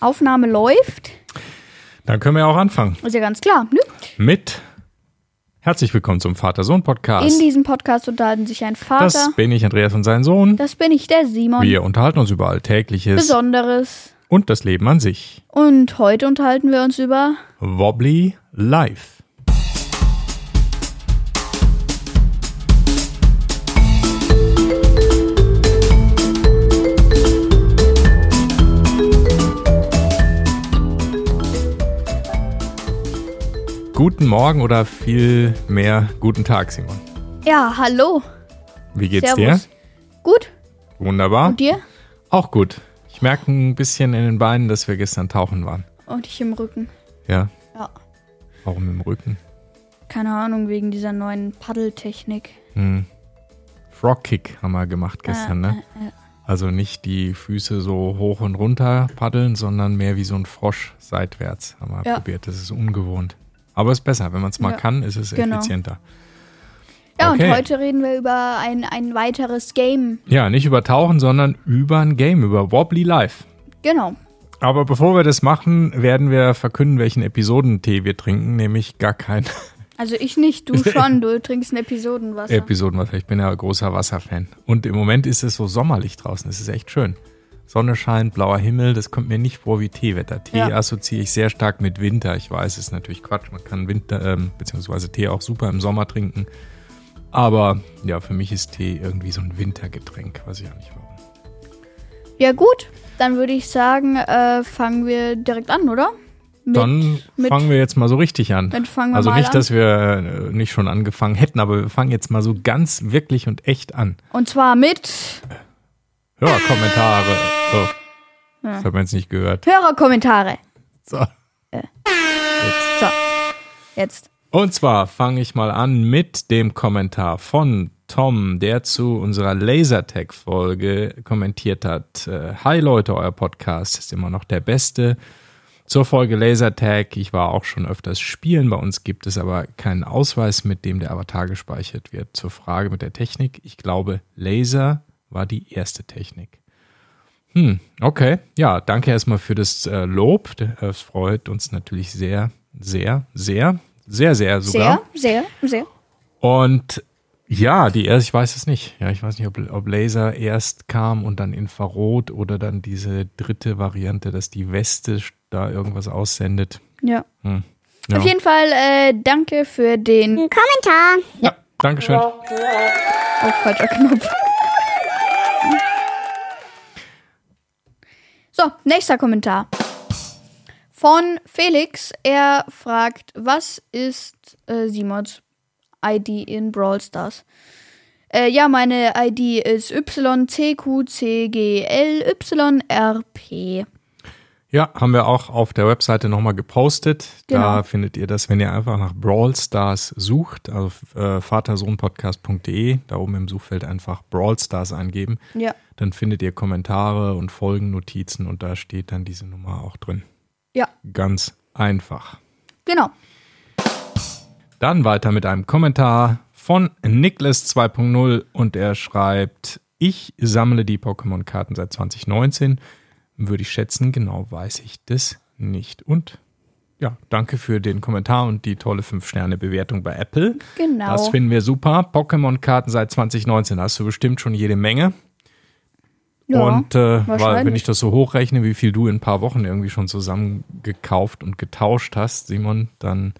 Aufnahme läuft. Dann können wir auch anfangen. Ist ja ganz klar. Ne? Mit Herzlich willkommen zum Vater-Sohn-Podcast. In diesem Podcast unterhalten sich ein Vater. Das bin ich, Andreas und sein Sohn. Das bin ich, der Simon. Wir unterhalten uns über Alltägliches Besonderes. und das Leben an sich. Und heute unterhalten wir uns über. Wobbly Life. Guten Morgen oder viel mehr guten Tag, Simon. Ja, hallo. Wie geht's Servus. Gut? dir? Wunderbar. Und dir? Auch gut. Ich merke ein bisschen in den Beinen, dass wir gestern tauchen waren. Und ich im Rücken. Ja. Ja. Warum im Rücken? Keine Ahnung, wegen dieser neuen Paddeltechnik. Hm. Frog Kick haben wir gemacht gestern, Äh, ne? äh, äh. Also nicht die Füße so hoch und runter paddeln, sondern mehr wie so ein Frosch seitwärts haben wir Ja. probiert. Das ist ungewohnt. Aber ist besser. Wenn man es mal Ja. kann, ist es Genau. effizienter. Ja, Okay. und heute reden wir über ein, ein weiteres Game. Ja, nicht über Tauchen, sondern über ein Game, über Wobbly Life. Genau. Aber bevor wir das machen, werden wir verkünden, welchen Episodentee wir trinken, nämlich gar kein Also ich nicht, du schon. Du trinkst ein Episodenwasser. Episodenwasser. Ich bin ja großer Wasserfan. Und im Moment ist es so sommerlich draußen. Es ist echt schön. Sonne scheint, blauer Himmel, das kommt mir nicht vor wie Teewetter. Tee Ja. assoziiere ich sehr stark mit Winter. Ich weiß, es ist natürlich Quatsch. Man kann Winter, ähm, beziehungsweise Tee auch super im Sommer trinken. Aber ja, für mich ist Tee irgendwie so ein Wintergetränk. Weiß ich auch nicht warum. Ja gut, dann würde ich sagen, äh, fangen wir direkt an, oder? Mit, Dann mit, fangen wir jetzt mal so richtig an. mit Also nicht, an. dass wir äh, nicht schon angefangen hätten, aber wir fangen jetzt mal so ganz wirklich und echt an. Und zwar mit Hörerkommentare. Oh, Ja. das hat man jetzt nicht gehört. Hörerkommentare. So. So, jetzt. Und zwar fange ich mal an mit dem Kommentar von Tom, der zu unserer Lasertag-Folge kommentiert hat. Äh, Hi Leute, euer Podcast ist immer noch der beste. Zur Folge Lasertag, ich war auch schon öfters spielen, bei uns gibt es aber keinen Ausweis, mit dem der Avatar gespeichert wird. Zur Frage mit der Technik, ich glaube, Laser war die erste Technik. Hm, okay. Ja, danke erstmal für das äh, Lob. Das freut uns natürlich sehr, sehr, sehr, sehr, sehr sogar. Sehr, sehr, sehr. Und ja, die erst, ich weiß es nicht. Ja, ich weiß nicht, ob, ob Laser erst kam und dann Infrarot oder dann diese dritte Variante, dass die Weste da irgendwas aussendet. Ja. Hm. Ja. Auf jeden Fall, äh, danke für den. Kommentar. ja, Dankeschön. Oh, falscher Knopf. So, nächster Kommentar. Von Felix. Er fragt, was ist äh, Simons ID in Brawl Stars? Äh, ja, meine ID ist YCQCGLYRP. Ja, haben wir auch auf der Webseite nochmal gepostet. Da Genau. findet ihr das, wenn ihr einfach nach Brawl Stars sucht, auf äh, vatersohnpodcast.de, da oben im Suchfeld einfach Brawl Stars eingeben. Ja. Dann findet ihr Kommentare und Folgennotizen und da steht dann diese Nummer auch drin. Ja, Ganz einfach. genau. Dann weiter mit einem Kommentar von Niklas 2.0 und er schreibt, ich sammle die Pokémon-Karten seit 2019. Würde ich schätzen, genau weiß ich das nicht. Und ja, danke für den Kommentar und die tolle 5-Sterne-Bewertung bei Apple. Genau. Das finden wir super. Pokémon-Karten seit 2019 hast du bestimmt schon jede Menge. ja, und äh, weil, wenn ich das so hochrechne, wie viel du in ein paar Wochen irgendwie schon zusammen gekauft und getauscht hast, Simon, dann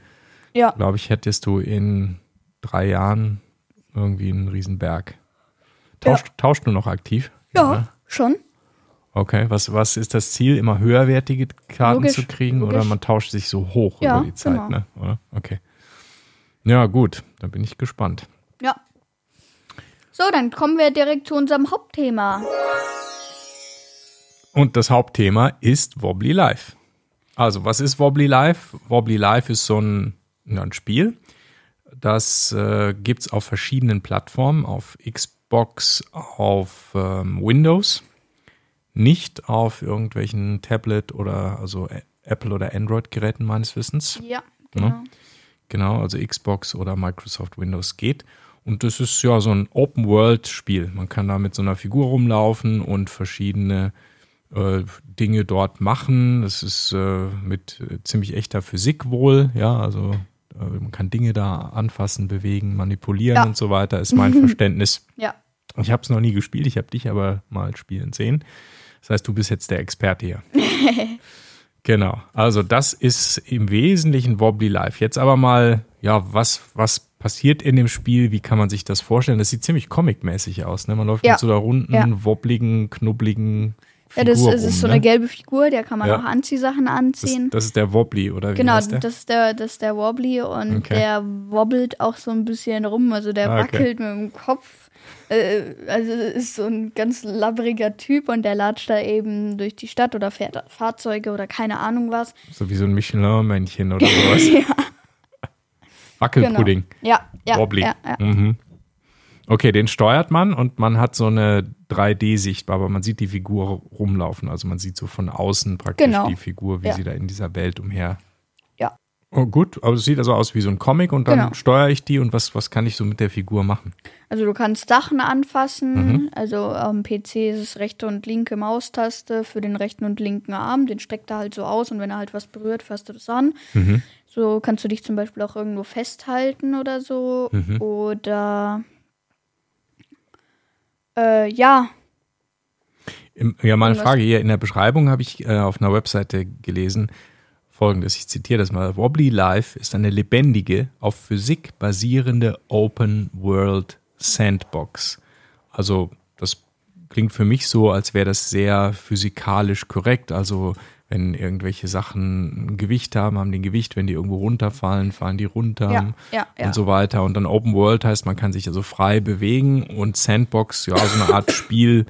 ja. glaube ich, hättest du in drei Jahren irgendwie einen Riesenberg. Tauscht, tauscht du noch aktiv? ja, ne? schon. Okay, was, was ist das Ziel, immer höherwertige Karten Logisch, zu kriegen oder logisch. man tauscht sich so hoch Ja, über die Zeit, genau. ne? Oder? Okay. Ja, gut, da bin ich gespannt. Ja. So, dann kommen wir direkt zu unserem Hauptthema. Und das Hauptthema ist Wobbly Life. Also, was ist Wobbly Life? Wobbly Life ist so ein, ein Spiel. Das äh, gibt es auf verschiedenen Plattformen, auf Xbox, auf ähm, Windows, nicht auf irgendwelchen Tablet oder also Apple oder Android-Geräten meines Wissens. Ja, genau. Genau, also Xbox oder Microsoft Windows geht. Und das ist ja so ein Open-World-Spiel. Man kann da mit so einer Figur rumlaufen und verschiedene äh, Dinge dort machen. Es ist äh, mit äh, ziemlich echter Physik wohl, ja, also äh, man kann Dinge da anfassen, bewegen, manipulieren Ja. und so weiter, ist mein Verständnis. Ja. Ich habe es noch nie gespielt, ich habe dich aber mal spielen sehen. Das heißt, du bist jetzt der Experte hier. genau. Also das ist im Wesentlichen Wobbly Life. Jetzt aber mal, ja, was, was passiert in dem Spiel? Wie kann man sich das vorstellen? Das sieht ziemlich comicmäßig aus. Ne? Man läuft Ja. mit so einer runden, Ja. wobbligen, knubbeligen Ja, Figur das, rum. das ist so ne? eine gelbe Figur, der kann man Ja. auch Anziehsachen das, anziehen. das ist der Wobbly, oder wie Genau, heißt der? das ist der, das ist der Wobbly und Okay. der wobbelt auch so ein bisschen rum. Also der Ah, okay. wackelt mit dem Kopf. Äh, also ist so ein ganz labbriger Typ und der latscht da eben durch die Stadt oder fährt Fahrzeuge oder keine Ahnung was. So wie so ein Michelin-Männchen oder sowas. ja, Wackelpudding. genau. Ja, ja, Wobbly. ja, ja. Mhm. Okay, den steuert man und man hat so eine 3D-Sicht, aber man sieht die Figur rumlaufen. Also man sieht so von außen praktisch Genau. die Figur, wie Ja. sie da in dieser Welt umher. Oh, gut, aber es sieht also aus wie so ein Comic und dann Genau. steuere ich die und was, was kann ich so mit der Figur machen? Also du kannst Sachen anfassen. Mhm. Also am PC ist es rechte und linke Maustaste für den rechten und linken Arm. Den streckt er halt so aus und wenn er halt was berührt, fasst du das an. Mhm. So kannst du dich zum Beispiel auch irgendwo festhalten oder so. Mhm. Oder äh, ja, ja, mal eine Frage hier. In der Beschreibung habe ich äh, auf einer Webseite gelesen, folgendes, ich zitiere das mal. Wobbly Life ist eine lebendige, auf Physik basierende Open World Sandbox. Also das klingt für mich so, als wäre das sehr physikalisch korrekt. Also wenn irgendwelche Sachen ein Gewicht haben, haben die ein Gewicht. Wenn die irgendwo runterfallen, fallen die runter ja, ja, ja. und so weiter. Und dann Open World heißt, man kann sich also frei bewegen und Sandbox, ja, so eine Art Spiel,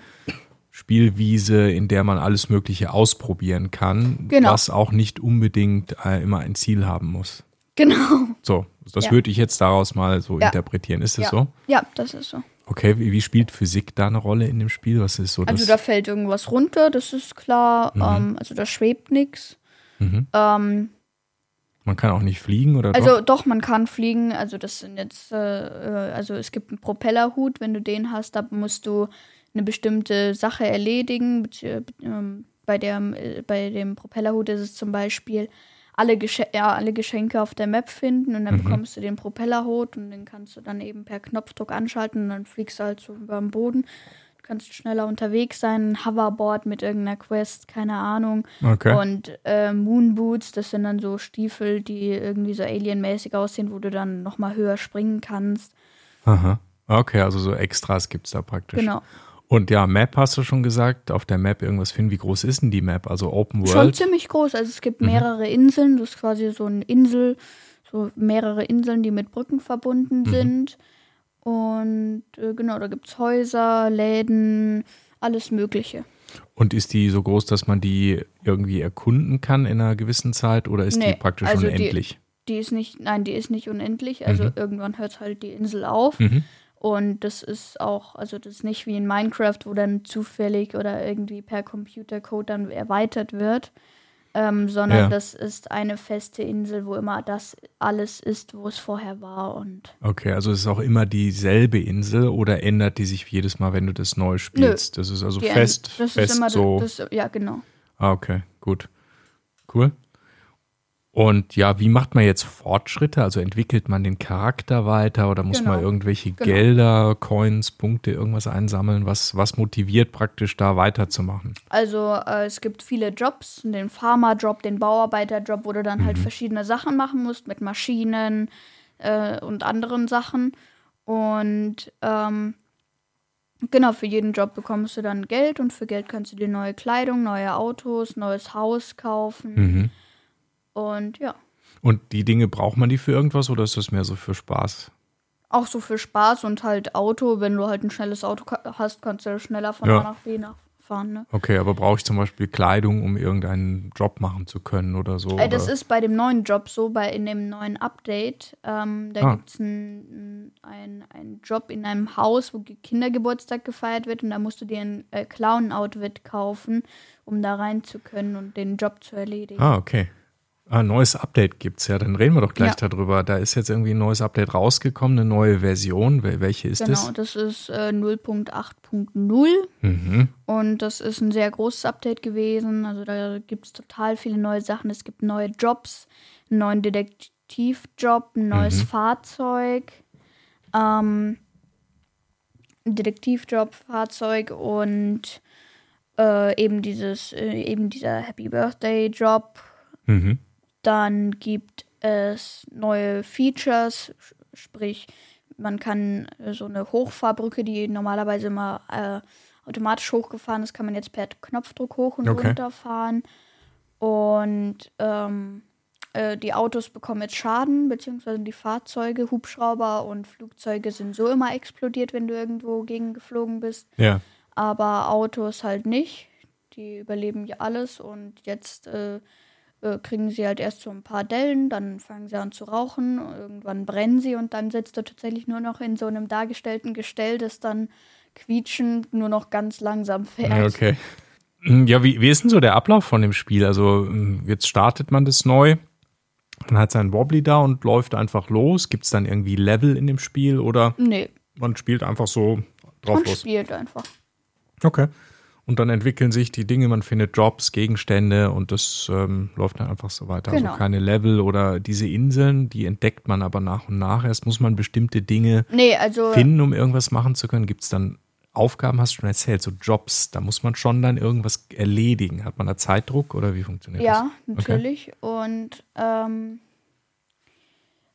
Spielwiese, in der man alles Mögliche ausprobieren kann, Genau. was auch nicht unbedingt äh, immer ein Ziel haben muss. Genau. So, das Ja. würde ich jetzt daraus mal so Ja. interpretieren. Ist das Ja. so? Ja, das ist so. Okay, wie, wie spielt Physik da eine Rolle in dem Spiel? Was ist so? Also da fällt irgendwas runter, das ist klar. Ähm, also da schwebt nichts. Mhm. Ähm, man kann auch nicht fliegen oder Also doch? doch, man kann fliegen. Also das sind jetzt, äh, äh, also es gibt einen Propellerhut, wenn du den hast, da musst du eine bestimmte Sache erledigen. ähm, bei, der, äh, bei dem Propellerhut ist es zum Beispiel alle, Gesche ja, alle Geschenke auf der Map finden und dann Mhm. bekommst du den Propellerhut und den kannst du dann eben per Knopfdruck anschalten und dann fliegst du halt so über den Boden. Du kannst schneller unterwegs sein, ein Hoverboard mit irgendeiner Quest, keine Ahnung. Okay. Und äh, Moonboots, das sind dann so Stiefel, die irgendwie so alienmäßig aussehen, wo du dann nochmal höher springen kannst. Aha. Okay, also so Extras gibt es da praktisch. Genau. Und ja, Map hast du schon gesagt, auf der Map irgendwas finden. Wie groß ist denn die Map? Also Open Schon World? ziemlich groß. Also es Mhm. gibt mehrere Inseln. Das ist quasi so eine Insel, so mehrere Inseln, die mit Brücken verbunden Mhm. sind. Und äh, genau, da gibt es Häuser, Läden, alles Mögliche. Und ist die so groß, dass man die irgendwie erkunden kann in einer gewissen Zeit oder ist die Nee, praktisch also die- unendlich? Die ist nicht, nein, die ist nicht unendlich. Also Mhm. irgendwann hört halt die Insel auf. Mhm. Und das ist auch, also das ist nicht wie in Minecraft, wo dann zufällig oder irgendwie per Computercode dann erweitert wird, ähm, sondern Ja. das ist eine feste Insel, wo immer das alles ist, wo es vorher war. Und Okay, also es ist auch immer dieselbe Insel oder ändert die sich jedes Mal, wenn du das neu spielst? Das ist also die fest, das fest ist immer so. das, ja genau. ah, okay, gut. Cool. Und ja, wie macht man jetzt Fortschritte? Also entwickelt man den Charakter weiter oder muss Genau. man irgendwelche Genau. Gelder, Coins, Punkte, irgendwas einsammeln? Was, was motiviert praktisch da weiterzumachen? Also äh, es gibt viele Jobs, den Farmer-Job, den Bauarbeiter-Job, wo du dann halt verschiedene Sachen machen musst mit Maschinen äh, und anderen Sachen. Und ähm, genau, für jeden Job bekommst du dann Geld und für Geld kannst du dir neue Kleidung, neue Autos, neues Haus kaufen. Mhm. Und ja, Und die Dinge braucht man die für irgendwas oder ist das mehr so für Spaß? auch so für Spaß und halt Auto, wenn du halt ein schnelles Auto hast, kannst du schneller von Ja. A nach B nachfahren. Ne? Okay, aber brauche ich zum Beispiel Kleidung, um irgendeinen Job machen zu können oder so? Äh, das oder? ist bei dem neuen Job so, bei in dem neuen Update. Ähm, da Ah. gibt es einen ein, Job in einem Haus, wo Ge- Kindergeburtstag gefeiert wird und da musst du dir ein äh, Clown-Outfit kaufen, um da rein zu können und den Job zu erledigen. Ah, okay. Ah, neues Update gibt's ja, dann reden wir doch gleich Ja. darüber. Da ist jetzt irgendwie ein neues Update rausgekommen, eine neue Version. Wel- Welche ist Genau, das? das ist äh, 0.8.0 Mhm. und das ist ein sehr großes Update gewesen. Also da gibt es total viele neue Sachen. Es gibt neue Jobs, einen neuen Detektivjob, ein neues Mhm. Fahrzeug, ähm, ein Detektivjob, Fahrzeug und äh, eben dieses, äh, eben dieser Happy Birthday Job. Mhm. Dann gibt es neue Features, sprich, man kann äh, so eine Hochfahrbrücke, die normalerweise immer äh, automatisch hochgefahren ist, kann man jetzt per Knopfdruck hoch und Okay. runter fahren. Und ähm, äh, die Autos bekommen jetzt Schaden, beziehungsweise die Fahrzeuge, Hubschrauber und Flugzeuge sind so immer explodiert, wenn du irgendwo gegen geflogen bist Ja. aber Autos halt nicht. Die überleben ja alles und jetzt äh, äh, kriegen sie halt erst so ein paar Dellen, dann fangen sie an zu rauchen, irgendwann brennen sie und dann sitzt du tatsächlich nur noch in so einem dargestellten Gestell, das dann quietschend nur noch ganz langsam fährt. Ja, okay. Ja, wie, wie ist denn so der Ablauf von dem Spiel? Also, ähm, jetzt startet man das neu, man hat seinen Wobbly da und läuft einfach los. Gibt es dann irgendwie Level in dem Spiel oder Nee, man spielt einfach so drauf man los? spielt einfach. Okay. Und dann entwickeln sich die Dinge, man findet Jobs, Gegenstände und das ähm, läuft dann einfach so weiter. Genau. Also keine Level oder diese Inseln, die entdeckt man aber nach und nach. Erst muss man bestimmte Dinge Nee, also finden, um irgendwas machen zu können. Gibt es dann Aufgaben, hast du schon erzählt, so Jobs, da muss man schon dann irgendwas erledigen. Hat man da Zeitdruck oder wie funktioniert ja, das? natürlich. Und ähm,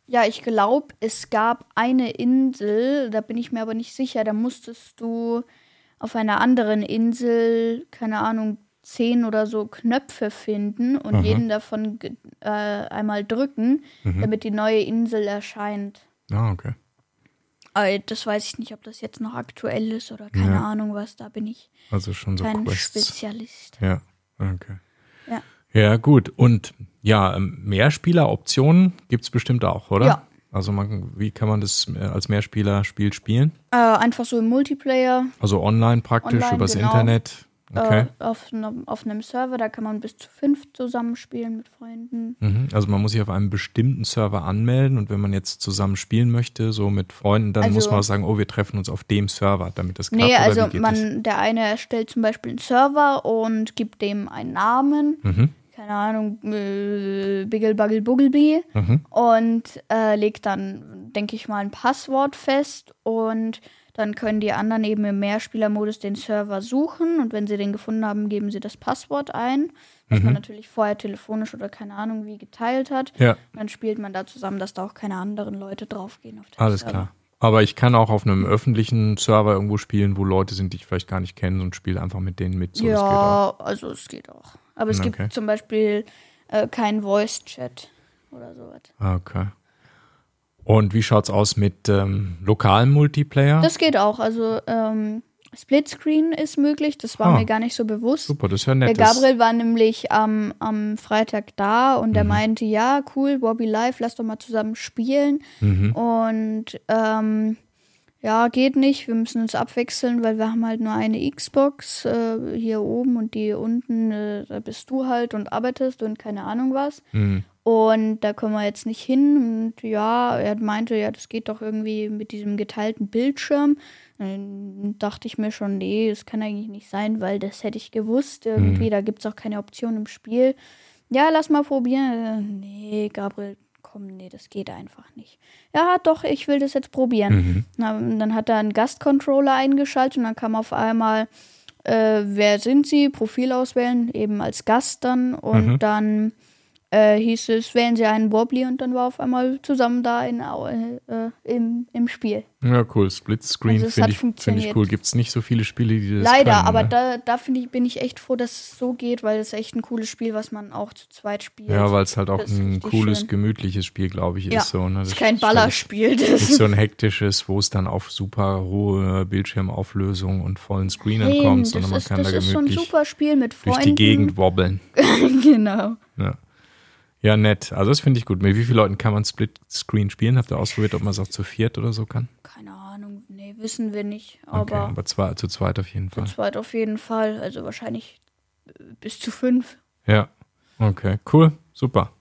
ja, ich glaube, es gab eine Insel, da bin ich mir aber nicht sicher, da musstest du auf einer anderen Insel, keine Ahnung, zehn oder so Knöpfe finden und Aha. jeden davon äh, einmal drücken, Mhm. damit die neue Insel erscheint. Ah, okay. Aber das weiß ich nicht, ob das jetzt noch aktuell ist oder keine Ja. Ahnung was. Da bin ich Also schon so kein Quests. Spezialist. Ja, okay. Ja. Ja, gut. Und ja, ähm, Mehrspieler-Optionen gibt es bestimmt auch, oder? Ja. Also man, wie kann man das äh, als Mehrspieler-Spiel spielen? Äh, einfach so im Multiplayer. Also online praktisch, Online, übers genau. Internet. Okay. Äh, auf, einem, auf einem Server, da kann man bis zu fünf zusammenspielen mit Freunden. Mhm. Also man muss sich auf einem bestimmten Server anmelden und wenn man jetzt zusammen spielen möchte, so mit Freunden, dann Also- muss man auch sagen, oh, wir treffen uns auf dem Server, damit das klappt. Nee, also geht das? man, der eine erstellt zum Beispiel einen Server und gibt dem einen Namen. Mhm. Keine Ahnung, äh, Biggle Buggle Bugglebee. Mhm. Und äh, legt dann, denke ich mal, ein Passwort fest und dann können die anderen eben im Mehrspielermodus den Server suchen und wenn sie den gefunden haben, geben sie das Passwort ein, was Mhm. man natürlich vorher telefonisch oder keine Ahnung wie geteilt hat. Ja, Dann spielt man da zusammen, dass da auch keine anderen Leute draufgehen auf den alles Server. klar. Aber ich kann auch auf einem öffentlichen Server irgendwo spielen, wo Leute sind, die ich vielleicht gar nicht kenne und spiele einfach mit denen mit. So, ja, also es geht auch. Aber es Okay. gibt zum Beispiel äh, keinen Voice-Chat oder sowas. Okay. Und wie schaut's aus mit ähm, lokalem Multiplayer? Das geht auch. Also ähm, Splitscreen ist möglich. Das war Ah. mir gar nicht so bewusst. Super, das ist ja Der nett. Gabriel war nämlich am, am Freitag da und der Mhm. meinte, ja, cool, Bobby Live, lass doch mal zusammen spielen. Mhm. Und ähm, ja, geht nicht. Wir müssen uns abwechseln, weil wir haben halt nur eine Xbox äh, hier oben und die unten, äh, da bist du halt und arbeitest und keine Ahnung was. Mhm. Und da kommen wir jetzt nicht hin. Und ja, er meinte, ja, das geht doch irgendwie mit diesem geteilten Bildschirm. Dann dachte ich mir schon, nee, das kann eigentlich nicht sein, weil das hätte ich gewusst. Irgendwie, da gibt es auch keine Option im Spiel. Ja, lass mal probieren. Äh, Nee, Gabriel, komm, nee, das geht einfach nicht. Ja, doch, ich will das jetzt probieren. Mhm. Na, dann hat er einen Gastcontroller eingeschaltet und dann kam auf einmal, äh, wer sind Sie? Profil auswählen, eben als Gast dann. Und Mhm. dann äh, hieß es, wählen Sie einen Wobbly und dann war auf einmal zusammen da in, Au- äh, im, im Spiel. Ja, cool. Splitscreen Also es finde ich, find ich cool. Gibt es nicht so viele Spiele, die das Leider, können, aber ne? da, da finde ich, bin ich echt froh, dass es so geht, weil es echt ein cooles Spiel, was man auch zu zweit spielt. Ja, weil es halt auch Das ist ein cooles, schön. gemütliches Spiel, glaube ich, Ja, ist so. Ne? das ist kein Ballerspiel. Nicht Das so ein hektisches, wo es dann auf super hohe Bildschirmauflösung und vollen Screenern Nein, kommt, sondern man ist, kann das da ist so ein gemütlich super Spiel mit durch die Gegend wobbeln. genau. Ja. Ja, nett. Also das finde ich gut. Mit wie vielen Leuten kann man Split-Screen spielen? Habt ihr ausprobiert, ob man es auch zu viert oder so kann? Keine Ahnung, nee, wissen wir nicht. Okay, Aber aber zwei, zu zweit auf jeden zu Fall. zweit auf jeden Fall. Also wahrscheinlich äh, bis zu fünf. Ja, okay, cool, super.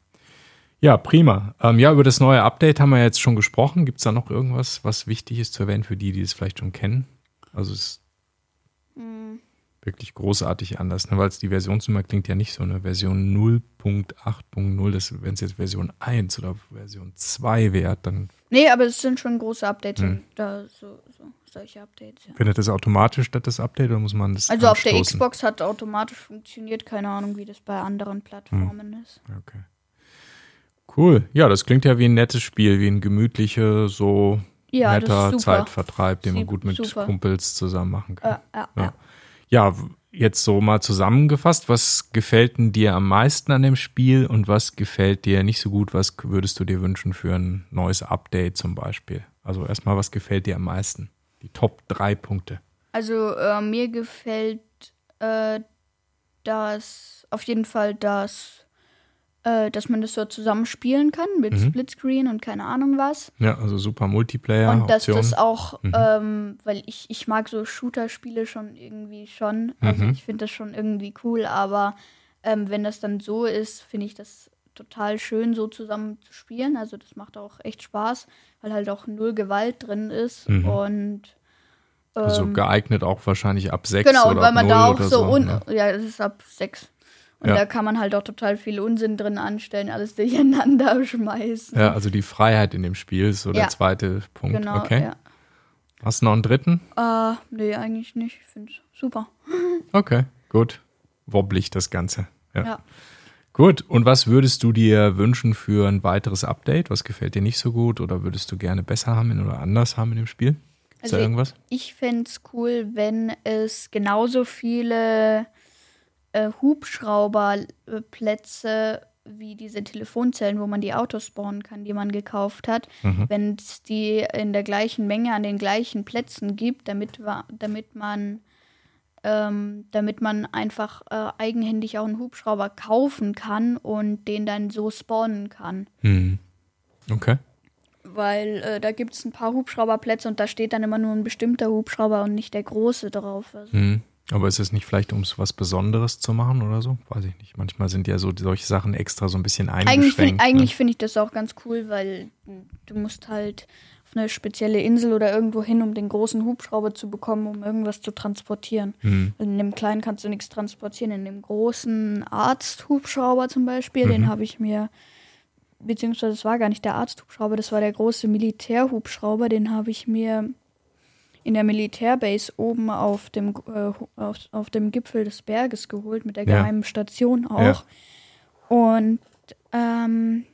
Ja, prima. Ähm, ja, über das neue Update haben wir jetzt schon gesprochen. Gibt es da noch irgendwas, was wichtig ist zu erwähnen für die, die es vielleicht schon kennen? Also es ist Hm. Wirklich großartig anders, ne? weil es die Versionsnummer klingt ja nicht so eine Version 0.8.0. Wenn es jetzt Version 1 oder Version 2 wäre, dann Nee, aber es sind schon große Updates. Hm. Da, so, so, solche Updates, ja. findet das automatisch statt, das Update, oder muss man das Also auf der anstoßen? Xbox hat automatisch funktioniert. Keine Ahnung, wie das bei anderen Plattformen Hm. ist. Okay. Cool. Ja, das klingt ja wie ein nettes Spiel, wie ein gemütlicher, so Ja, netter. Zeitvertreib, den man gut mit super. Kumpels zusammen machen kann. Ja, ja, Ja. Ja. Jetzt so mal zusammengefasst, was gefällt denn dir am meisten an dem Spiel und was gefällt dir nicht so gut? Was würdest du dir wünschen für ein neues Update zum Beispiel? Also erstmal, was gefällt dir am meisten? Die Top drei Punkte. Also äh, mir gefällt äh, das auf jeden Fall, dass, äh, dass man das so zusammen spielen kann mit Mhm. Splitscreen und keine Ahnung was. Ja, also super Multiplayer. und dass Option. das auch, Mhm. ähm, weil ich, ich mag so Shooter-Spiele schon irgendwie schon. Also Mhm. ich finde das schon irgendwie cool, aber ähm, wenn das dann so ist, finde ich das total schön, so zusammen zu spielen. Also das macht auch echt Spaß, weil halt auch null Gewalt drin ist. Mhm. Und also ähm, geeignet auch wahrscheinlich ab sechs Genau, oder weil ab man da auch oder so, un ne? ja, das ist ab sechs. Und Ja. da kann man halt auch total viel Unsinn drin anstellen, alles durcheinander schmeißen. Ja, also die Freiheit in dem Spiel ist so der Ja. zweite Punkt. genau. okay. Hast du noch einen dritten? Ja. Äh, nee, eigentlich nicht. Ich finde es super. Okay, gut. Wobblig das Ganze. Ja. Ja. Gut, und was würdest du dir wünschen für ein weiteres Update? Was gefällt dir nicht so gut oder würdest du gerne besser haben oder anders haben in dem Spiel? Ist Also da irgendwas? Ich fände es cool, wenn es genauso viele äh, Hubschrauberplätze wie diese Telefonzellen, wo man die Autos spawnen kann, die man gekauft hat, Mhm. wenn es die in der gleichen Menge an den gleichen Plätzen gibt, damit, damit man ähm, damit man einfach äh, eigenhändig auch einen Hubschrauber kaufen kann und den dann so spawnen kann. Hm. Okay. Weil äh, da gibt es ein paar Hubschrauberplätze und da steht dann immer nur ein bestimmter Hubschrauber und nicht der große drauf. Also, Hm. Aber ist es nicht vielleicht, um was Besonderes zu machen oder so? Weiß ich nicht. Manchmal sind ja so solche Sachen extra so ein bisschen eigentlich eingeschränkt. finde ne? eigentlich find ich das auch ganz cool, weil du musst halt auf eine spezielle Insel oder irgendwo hin, um den großen Hubschrauber zu bekommen, um irgendwas zu transportieren. Hm. In dem kleinen kannst du nichts transportieren. In dem großen Arzthubschrauber zum Beispiel, den Mhm. habe ich mir, beziehungsweise es war gar nicht der Arzthubschrauber, das war der große Militärhubschrauber, den habe ich mir in der Militärbase oben auf dem, äh, auf, auf dem Gipfel des Berges geholt, mit der Ja. geheimen Station auch. Ja. Und ähm,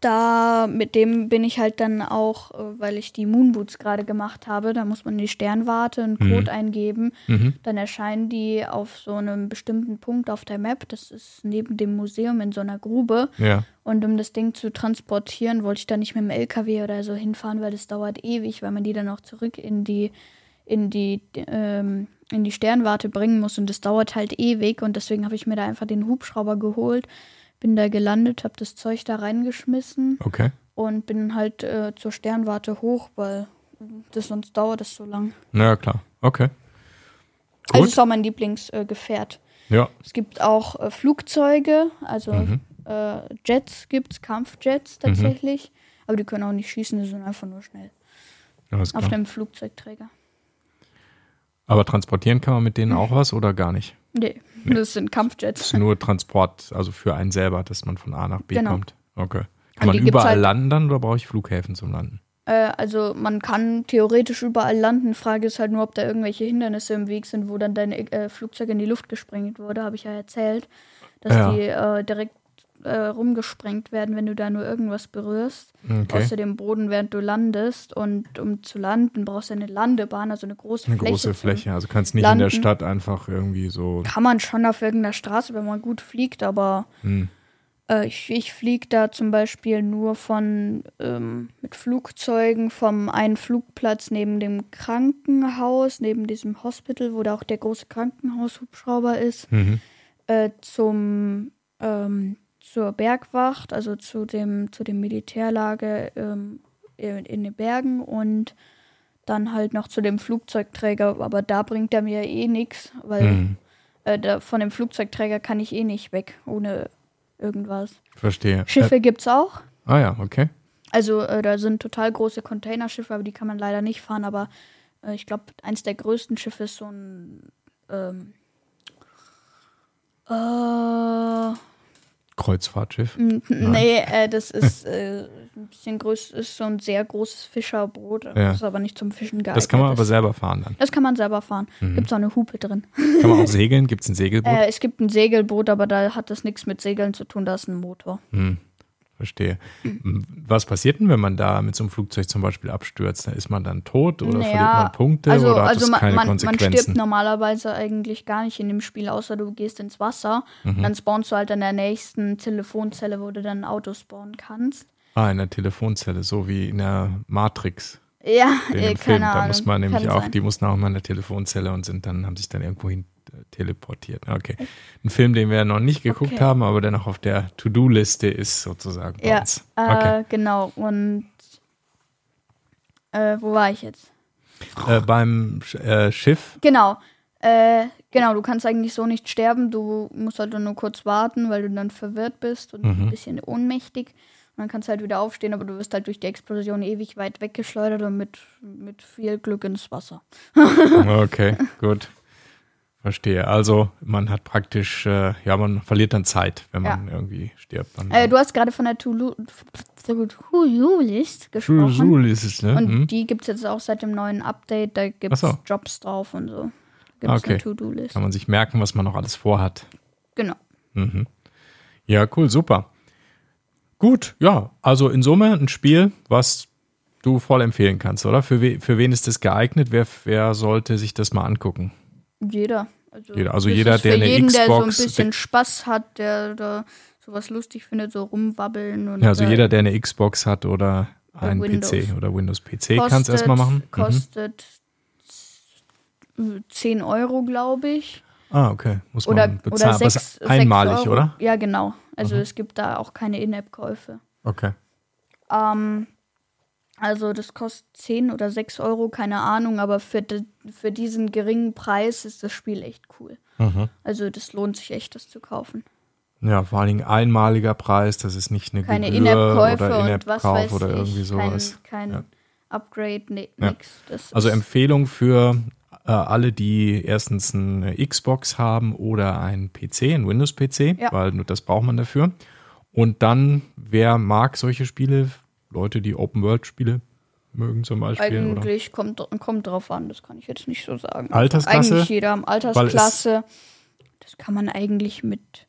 da mit dem bin ich halt dann auch, äh, weil ich die Moonboots gerade gemacht habe, da muss man in die Sternwarte einen Mhm. Code eingeben. Mhm. Dann erscheinen die auf so einem bestimmten Punkt auf der Map. Das ist neben dem Museum in so einer Grube. Ja. Und um das Ding zu transportieren, wollte ich da nicht mit dem LKW oder so hinfahren, weil das dauert ewig, weil man die dann auch zurück in die, in die, ähm, in die Sternwarte bringen muss. Und das dauert halt ewig. Und deswegen habe ich mir da einfach den Hubschrauber geholt, bin da gelandet, habe das Zeug da reingeschmissen Okay. und bin halt äh, zur Sternwarte hoch, weil das sonst dauert das so lang. Na ja, klar. Okay. Also Gut. ist auch mein Lieblingsgefährt. Äh. Ja. Es gibt auch äh, Flugzeuge, also Mhm. äh, Jets gibt es, Kampfjets tatsächlich. Aber die können auch nicht schießen, die sind einfach nur schnell. Alles Auf klar. einem Flugzeugträger. Aber transportieren kann man mit denen auch was oder gar nicht? Nee, Nee. das sind Das Kampfjets. ist nur Transport, also für einen selber, dass man von A nach B Genau. kommt. Okay. Und Kann man überall halt- landen dann oder brauche ich Flughäfen zum Landen? Äh, also man kann theoretisch überall landen. Frage ist halt nur, ob da irgendwelche Hindernisse im Weg sind, wo dann dein äh, Flugzeug in die Luft gesprengt wurde, habe ich ja erzählt. Dass Ja. die äh, direkt äh, rumgesprengt werden, wenn du da nur irgendwas berührst. Okay. Außer dem Boden, während du landest. Und um zu landen, brauchst du eine Landebahn, also eine große Eine Fläche. große zum- Fläche. Also kannst nicht in der Landen. Stadt einfach irgendwie so. Kann man schon auf irgendeiner Straße, wenn man gut fliegt, aber Hm. äh, ich, ich fliege da zum Beispiel nur von ähm, mit Flugzeugen vom einen Flugplatz neben dem Krankenhaus, neben diesem Hospital, wo da auch der große Krankenhaushubschrauber ist, Mhm. äh, zum ähm, zur Bergwacht, also zu dem zu dem Militärlager ähm, in, in den Bergen und dann halt noch zu dem Flugzeugträger, aber da bringt er mir eh nichts, weil Mhm. äh, da, von dem Flugzeugträger kann ich eh nicht weg, ohne irgendwas. Verstehe. Schiffe Äh, gibt's auch. ah ja, okay. Also äh, da sind total große Containerschiffe, aber die kann man leider nicht fahren. Aber äh, ich glaube, eins der größten Schiffe ist so ein ähm, äh, Kreuzfahrtschiff. n- nee, äh, das ist äh, ein bisschen größer, ist so ein sehr großes Fischerboot. Das Ja. ist aber nicht zum Fischen geeignet. Das kann man aber selber fahren dann. Das kann man selber fahren. Gibt's auch eine Hupe drin. Kann man auch segeln? Gibt es ein Segelboot? Äh, es gibt ein Segelboot, aber da hat das nichts mit Segeln zu tun, da ist ein Motor. Hm, verstehe. Was passiert denn, wenn man da mit so einem Flugzeug zum Beispiel abstürzt? Ist man dann tot oder verliert man Punkte also, oder hat also das man, keine man, man Konsequenzen? stirbt normalerweise eigentlich gar nicht in dem Spiel, außer du gehst ins Wasser. Mhm. Dann spawnst du halt an der nächsten Telefonzelle, wo du dann ein Auto spawnen kannst. ah, in der Telefonzelle, so wie in der Matrix. Ja, äh, dem Film, keine da Ahnung. muss man nämlich Kann auch, sein. die mussten auch mal in der Telefonzelle und sind dann, haben sich dann irgendwo hin teleportiert. Okay. Ein Film, den wir noch nicht geguckt Okay. haben, aber der noch auf der To-Do-Liste ist sozusagen Ja, äh, Okay. genau. Und äh, wo war ich jetzt? Äh, beim äh, Schiff, Genau. Äh, genau, du kannst eigentlich so nicht sterben. Du musst halt nur kurz warten, weil du dann verwirrt bist und Mhm. ein bisschen ohnmächtig. Und dann kannst du halt wieder aufstehen, aber du wirst halt durch die Explosion ewig weit weggeschleudert und mit, mit viel Glück ins Wasser. Okay, gut. Verstehe. Also man hat praktisch, äh, ja, man verliert dann Zeit, wenn man irgendwie stirbt. Äh, du hast gerade von der To-Do-List gesprochen. Schul ist es, ne? Und Hm? die gibt es jetzt auch seit dem neuen Update. Da gibt es so. Jobs drauf und so. Gibt es Okay. eine To-Do-List. Kann man sich merken, was man noch alles vorhat. Genau. Mhm. Ja, cool, super. Gut, ja, also in Summe ein Spiel, was du voll empfehlen kannst, oder? Für, we für wen ist das geeignet? Wer, wer sollte sich das mal angucken? Jeder. Also, Jeder. Also jeder, der eine jeden, der so ein Xbox- bisschen Spaß hat, der da sowas lustig findet, so rumwabbeln und Ja, also jeder, der eine Xbox hat oder Oder einen Windows. PC oder Windows PC, kannst du erstmal machen. Mhm. Kostet 10 Euro, glaube ich. Ah, okay. Muss Oder, man oder bezahlen. Aber 6, es ist einmalig, Euro. oder? Ja, genau. Also es gibt da auch keine In-App-Käufe. Okay. Ähm, also das kostet 10 oder 6 Euro, keine Ahnung, aber für, di- für diesen geringen Preis ist das Spiel echt cool. Mhm. Also das lohnt sich echt, das zu kaufen. Ja, vor allen Dingen einmaliger Preis, das ist nicht eine Keine Gebühr In-App-Käufe oder und was In-App-Kauf weiß oder ich. irgendwie sowas. Kein, kein Ja. Upgrade, nee, Ja. nix. Also Empfehlung für äh, alle, die erstens eine Xbox haben oder einen PC, einen Windows-PC, Ja. weil nur das braucht man dafür. Und dann, wer mag solche Spiele? Leute, die Open-World-Spiele mögen zum Beispiel. Oder? Eigentlich kommt, kommt drauf an, das kann ich jetzt nicht so sagen. Altersklasse? Eigentlich jeder Altersklasse. Das kann man eigentlich mit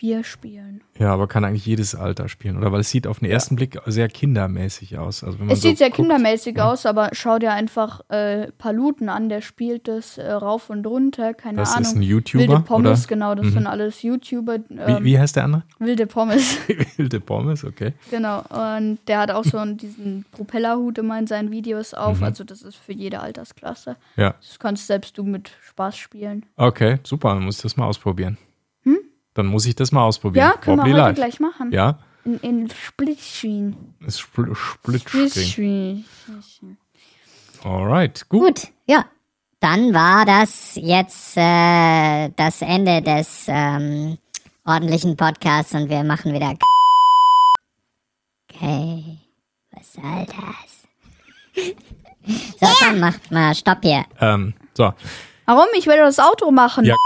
vier spielen. Ja, aber kann eigentlich jedes Alter spielen, oder? Weil es sieht auf den ersten Blick sehr kindermäßig aus. Also Es so sieht sehr guckt, kindermäßig aus, aber schau dir einfach äh, Paluten an, der spielt das äh, rauf und runter, keine Das Ahnung. ist ein YouTuber, Wilde Pommes, oder? genau, das Mhm. sind alles YouTuber. Wie, Ähm, wie heißt der andere? Wilde Pommes, Wilde Pommes, okay. genau. Und der hat auch so einen, diesen Propellerhut immer in seinen Videos auf, Mhm. also das ist für jede Altersklasse. Ja. Das kannst selbst du mit Spaß spielen. Okay, super, dann muss ich das mal ausprobieren. Dann muss ich das mal ausprobieren. Ja, können Wobbly wir heute Live. gleich machen. Ja, In, in Splitscreen. Spl Splitscreen. Alright, gut. Gut, ja. Dann war das jetzt äh, das Ende des ähm, ordentlichen Podcasts und wir machen wieder. K okay, was soll das? so, dann macht mal Stopp hier. Ähm, so, Warum? Ich will das Auto machen. Ja.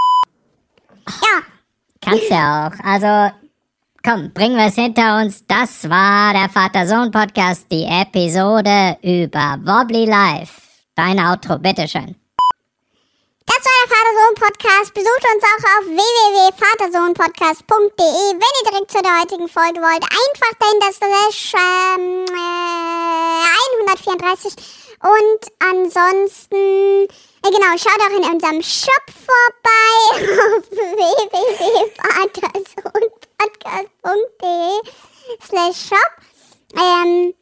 Kannst ja auch. Also, komm, bringen wir es hinter uns. Das war der Vater-Sohn-Podcast, die Episode über Wobbly Life. Dein Outro, bitteschön. Das war der Vater-Sohn-Podcast. Besucht uns auch auf www.vatersohnpodcast.de. Wenn ihr direkt zu der heutigen Folge wollt, einfach dahinter slash ähm, äh, 134. Und ansonsten, genau, schaut auch in unserem Shop vorbei auf www.vatersohnpodcast.de slash shop. Ähm,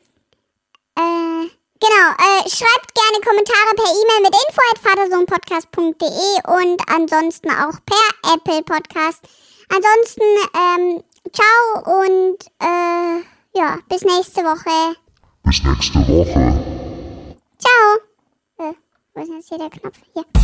äh, genau, äh, schreibt gerne Kommentare per E-Mail mit info.vatersohnpodcast.de und ansonsten auch per Apple Podcast. Ansonsten, ähm, ciao und, äh, ja, bis nächste Woche. Bis nächste Woche. Ciao. Wo ist denn jetzt hier der Knopf? Hier.